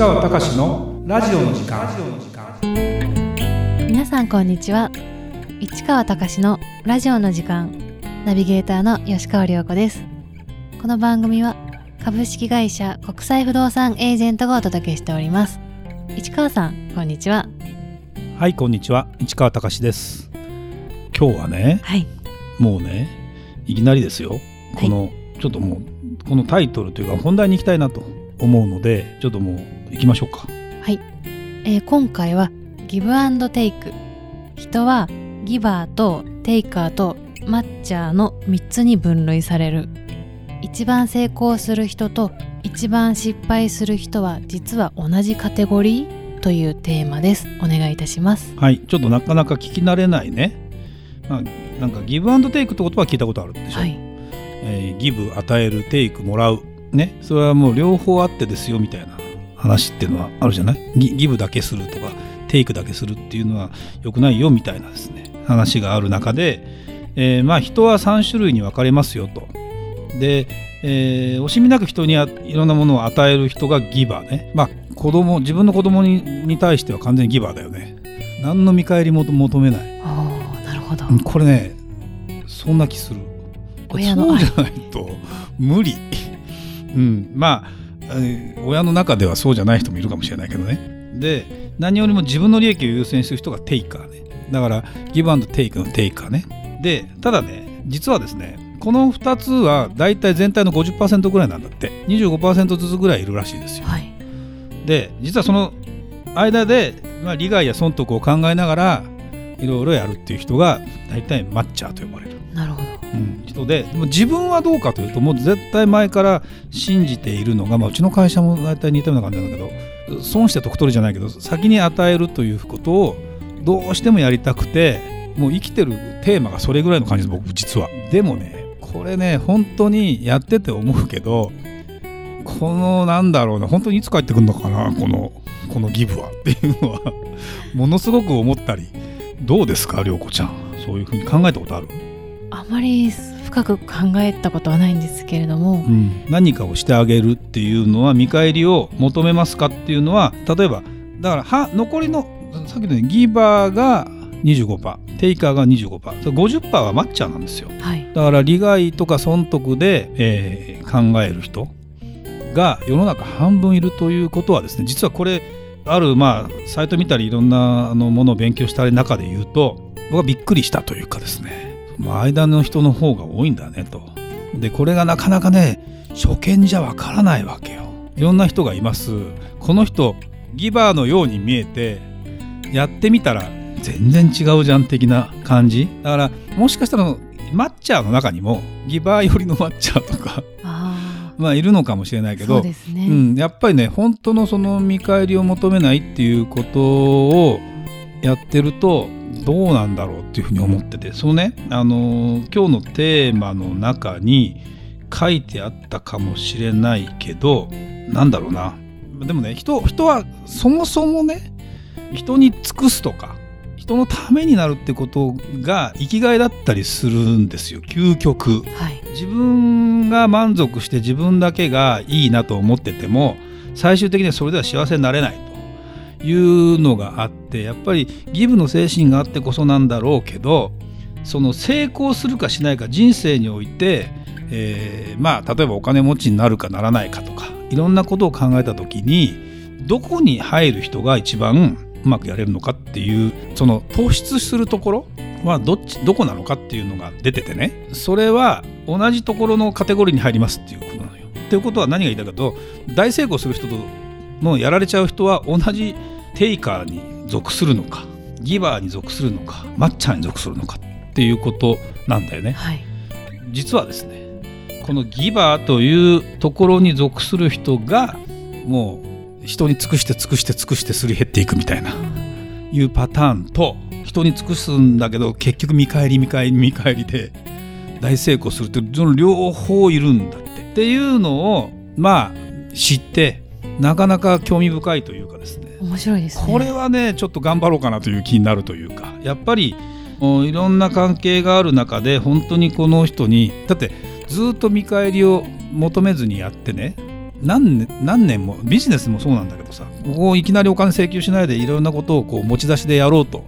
川隆のラジオの時間。皆さんこんにちは。市川隆のラジオの時間。ナビゲーターの吉川亮子です。この番組は株式会社国際不動産エージェントがお届けしております。市川さんこんにちは。はいこんにちは。市川隆です。今日はねはい。もうねいきなりですよ。この、ちょっともうこのタイトルというか本題に行きたいなと思うのでちょっともう行きましょうか。はい、えー今回はギブアンドテイク人はギバーとテイカーとマッチャーの3つに分類される。一番成功する人と一番失敗する人は実は同じカテゴリー？というテーマです。お願いいたします。はい。ちょっとなかなか聞き慣れないね、まあ、なんかギブアンドテイクって言葉は聞いたことあるでしょ、はい。えーギブ与えるテイクもらう。ね。それはもう両方あってですよみたいな話っていうのはあるじゃない？ギギブだけするとかテイクだけするっていうのは良くないよみたいなですね。話がある中で、えーまあ人は3種類に分かれますよと。で、えー惜しみなく人にあいろんなものを与える人がギバーね。まあ子供自分の子供にに対しては完全にギバーだよね。何の見返りも求めない。おーなるほど。うんこれねそんな気する。親の愛。そうじゃないと無理。うんまあえー親の中ではそうじゃない人もいるかもしれないけどね。で何よりも自分の利益を優先する人がテイカーね。だからギブアンドテイクのテイカーね。でただね実はですねこの2つは大体全体の50%ぐらいなんだって。25%ずつぐらいいるらしいですよ。はい。で実はその間で、まあ、利害や損得を考えながらいろいろやるっていう人が大体マッチャーと呼ばれる、なるほどうん人ででも自分はどうかというともう絶対前から信じているのが、まあ、うちの会社も大体似たような感じなんだけど損して得取りじゃないけど先に与えるということをどうしてもやりたくてもう生きてるテーマがそれぐらいの感じです僕実は。でもねこれね本当にやってて思うけどこのなんだろうな本当にいつ帰ってくるのかなこのこのギブは。っていうのはものすごく思ったりどうですか涼子ちゃん。そういうふうに考えたことある、あまり深く考えたことはないんですけれども何かをしてあげるっていうのは見返りを求めますかっていうのは例えばだからは残りのさっきのねギバーが25%テイカーが 25%50% はマッチャーなんですよ。はい。だから利害とか損得で、えー考える人が世の中半分いるということはですね実はこれあるまあサイト見たりいろんなあのものを勉強したり中で言うと僕はびっくりしたというかですね、まあ、間の人の方が多いんだねと。でこれがなかなかね初見じゃわからないわけよ。いろんな人がいます。この人ギバーのように見えてやってみたら全然違うじゃん的な感じだからもしかしたらマッチャーの中にもギバー寄りのマッチャーとかあ まあいるのかもしれないけどね、うん、やっぱりね本当のその見返りを求めないっていうことをやってるとどうなんだろうっていうふうに思っててそのね、あのー今日のテーマの中に書いてあったかもしれないけどなんだろうな。でもね人人はそもそもね人に尽くすとか人のためになるってことが生きがいだったりするんですよ究極。はい。自分が満足して自分だけがいいなと思ってても最終的にはそれでは幸せになれないというのがあってやっぱりギブの精神があってこそなんだろうけどその成功するかしないか人生において、えーまあ例えばお金持ちになるかならないかとかいろんなことを考えた時にどこに入る人が一番うまくやれるのかっていうその突出するところはどっちどこなのかっていうのが出ててねそれは同じところのカテゴリーに入りますっていうことなのよ。っていうことは何が言いたいかと大成功する人とのやられちゃう人は同じテイカーに属するのかギバーに属するのかマッチャーに属するのかっていうことなんだよね。はい実はですねこのギバーというところに属する人がもう人に尽くして尽くして尽くしてすり減っていくみたいないうパターンと人に尽くすんだけど結局見返り見返り見返りで大成功するってその両方いるんだって。っていうのをまあ知ってなかなか興味深いというかですね面白いですねこれはねちょっと頑張ろうかなという気になるというかやっぱりおいろんな関係がある中で本当にこの人にだってずっと見返りを求めずにやってね何年何年もビジネスもそうなんだけどさここいきなりお金請求しないでいろんなことをこう持ち出しでやろうと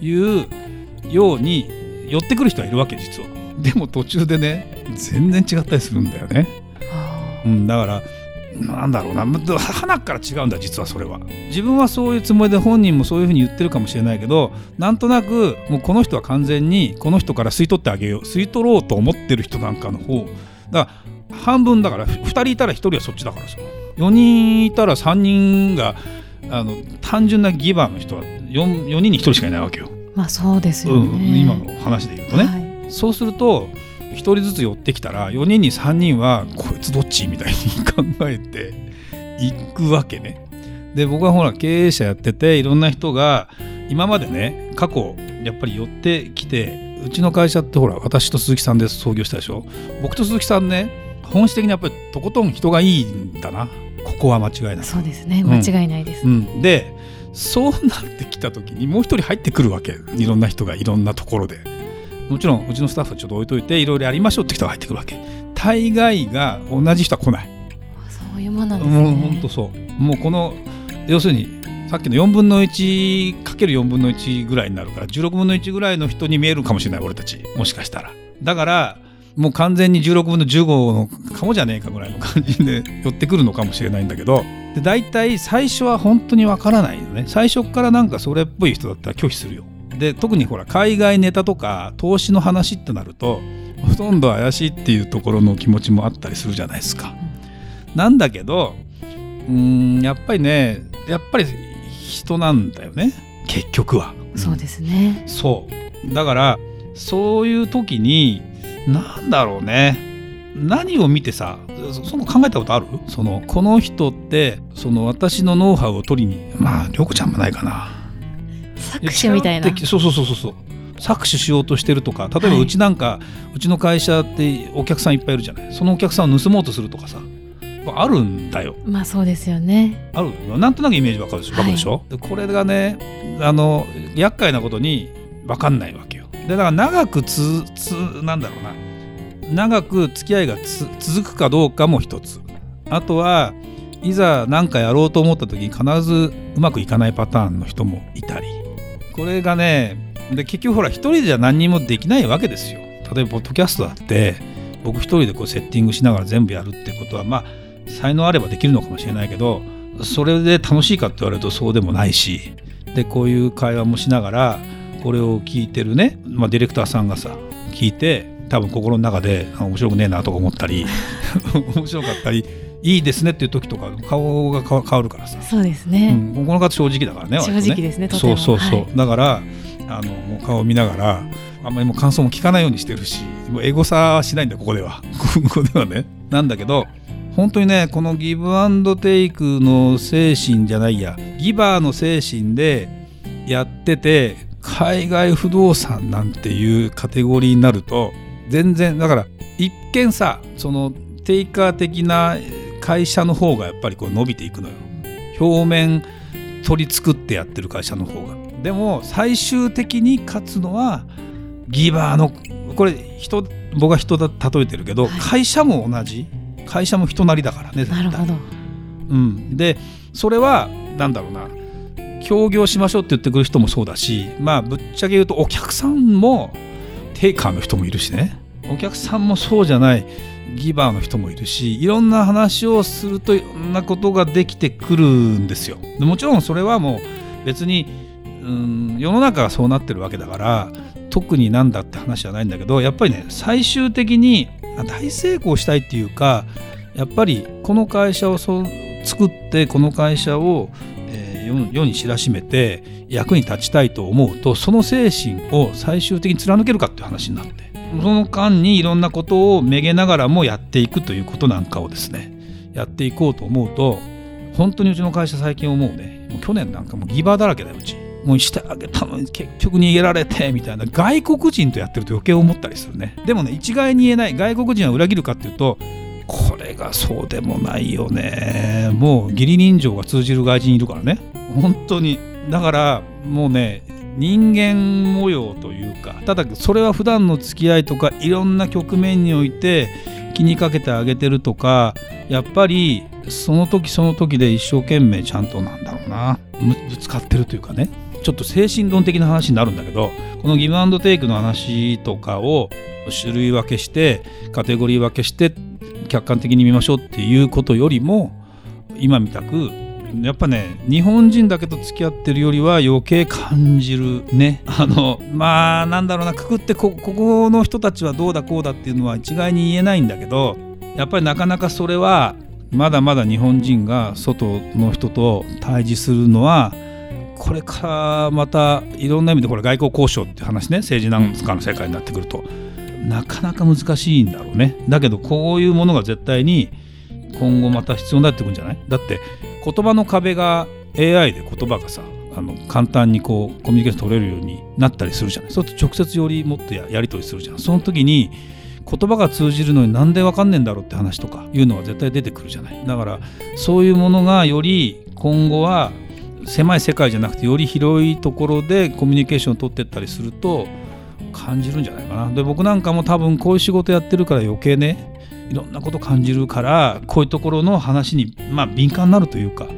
いうように寄ってくる人はいるわけ実は。でも途中でね全然違ったりするんだよね。うん、だからなんだろうな。花から違うんだ実はそれは。自分はそういうつもりで本人もそういうふうに言ってるかもしれないけどなんとなくもうこの人は完全にこの人から吸い取ってあげよう吸い取ろうと思ってる人なんかの方。だから半分だから2人いたら1人はそっちだからさ。4人いたら3人があの単純なギバーの人は 4, 4人に1人しかいないわけよ。まあそうですよね、うん、今の話で言うとね。はい、そうすると1人ずつ寄ってきたら4人に3人はこいつどっち？みたいに考えていくわけね。で僕はほら経営者やってていろんな人が今までね過去やっぱり寄ってきてうちの会社ってほら私と鈴木さんで創業したでしょ。僕と鈴木さんね本質的にやっぱりとことん人がいいんだな。ここは間違いないそうですね。間違いないです、うん、でそうなってきた時にもう一人入ってくるわけ。いろんな人がいろんなところで。もちろんうちのスタッフはちょっと置いといていろいろやりましょうって人が入ってくるわけ。大概が同じ人は来ない。そういうもんなんですね。もう本当そうもうこの要するにさっきの4分の1かける4分の1ぐらいになるから16分の1ぐらいの人に見えるかもしれない俺たち。もしかしたら。だからもう完全に16分の15のかもじゃねえかぐらいの感じで寄ってくるのかもしれないんだけど。で大体最初は本当にわからないよね。最初からなんかそれっぽい人だったら拒否するよで特にほら海外ネタとか投資の話ってなるとほとんど怪しいっていうところの気持ちもあったりするじゃないですか。なんだけどうんやっぱりねやっぱり人なんだよね結局は。そうですね。そうだからそういう時になんだろうね何を見てさその考えたことある？そのこの人ってその私のノウハウを取りにまあ涼子ちゃんもないかな搾取みたいな。そうそうそうそう搾取しようとしてるとか例えばうちなんか、はい、うちの会社ってお客さんいっぱいいるじゃない。そのお客さんを盗もうとするとかさあるんだよ。まあそうですよね。あるなんとなくイメージわかるでしょ、はい、でしょ？でこれがねあの厄介なことに分かんないわけよ。でだから長くつつなんだろうな。長く付き合いが続くかどうかも一つ。あとはいざ何かやろうと思った時に必ずうまくいかないパターンの人もいたりこれがねで結局ほら一人じゃ何にもできないわけですよ。例えばポッドキャストだって僕一人でこうセッティングしながら全部やるってことはまあ才能あればできるのかもしれないけどそれで楽しいかって言われるとそうでもないしでこういう会話もしながらこれを聞いてるね、まあ、ディレクターさんがさ聞いて多分心の中で面白くねえなとか思ったり 面白かったりいいですねっていう時とか顔が変わるからさ。そうですね、うん、この方正直だからね正直ですねそうそうそう、はい、だからあのもう顔を見ながらあんまりもう感想も聞かないようにしてるしもうエゴサはしないんだここでは。ここではね。なんだけど本当にねこのギブアンドテイクの精神じゃないやギバーの精神でやってて海外不動産なんていうカテゴリーになると全然だから一見さそのテイカー的な会社の方がやっぱりこう伸びていくのよ。表面取り作ってやってる会社の方が。でも最終的に勝つのはギバーのこれ人僕は人だ例えてるけど、はい、会社も同じ。会社も人なりだからねなるほど、うん、でそれは何だろうな。協業しましょうって言ってくる人もそうだしまあぶっちゃけ言うとお客さんもテイカーの人もいるしねお客さんもそうじゃないギバーの人もいるしいろんな話をするといろんなことができてくるんですよ。もちろんそれはもう別にうん世の中がそうなってるわけだから特になんだって話じゃないんだけどやっぱりね最終的に大成功したいっていうかやっぱりこの会社をそ作ってこの会社を、えー、世に知らしめて役に立ちたいと思うとその精神を最終的に貫けるかっていう話になってその間にいろんなことをめげながらもやっていくということなんかをですねやっていこうと思うと本当にうちの会社最近思うねもう去年なんかもうギバーだらけだようち。もうしてあげたのに結局逃げられてみたいな外国人とやってると余計思ったりするね。でもね一概に言えない外国人は裏切るかっていうとこれがそうでもないよね。もう義理人情が通じる外人いるからね。本当に。だからもうね人間模様というかただそれは普段の付き合いとかいろんな局面において気にかけてあげてるとかやっぱりその時その時で一生懸命ちゃんとなんだろうなぶつかってるというかねちょっと精神論的な話になるんだけどこのギブアンドテイクの話とかを種類分けしてカテゴリー分けして客観的に見ましょうっていうことよりも今みたくやっぱね日本人だけと付き合ってるよりは余計感じるね。あのまあなんだろうなくくってここの人たちはどうだこうだっていうのは一概に言えないんだけどやっぱりなかなかそれはまだまだ日本人が外の人と対峙するのはこれからまたいろんな意味でこれ外交交渉って話ね政治なんかの世界になってくると。なかなか難しいんだろうね。だけどこういうものが絶対に今後また必要になってくるんじゃない？だって言葉の壁が AI で言葉がさあの簡単にこうコミュニケーション取れるようになったりするじゃない。そうすると直接よりもっとやり取りするじゃん。その時に言葉が通じるのになんでわかんねえんだろうって話とかいうのは絶対出てくるじゃない。だからそういうものがより今後は狭い世界じゃなくてより広いところでコミュニケーションを取ってったりすると感じるんじゃないかな。で僕なんかも多分こういう仕事やってるから余計ねいろんなこと感じるからこういうところの話に、まあ、敏感になるというか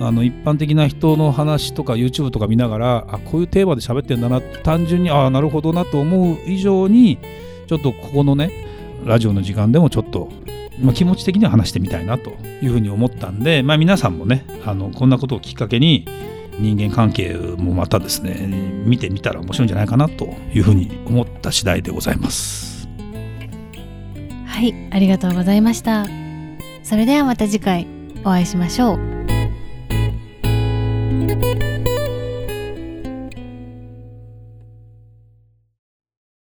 あの一般的な人の話とか YouTube とか見ながらあこういうテーマで喋ってんだな単純にああなるほどなと思う以上にちょっとここのねラジオの時間でもちょっと、まあ、気持ち的には話してみたいなというふうに思ったんで、まあ、皆さんもねあのこんなことをきっかけに人間関係もまたですね見てみたら面白いんじゃないかなというふうに思った次第でございます。はいありがとうございました。それではまた次回お会いしましょう。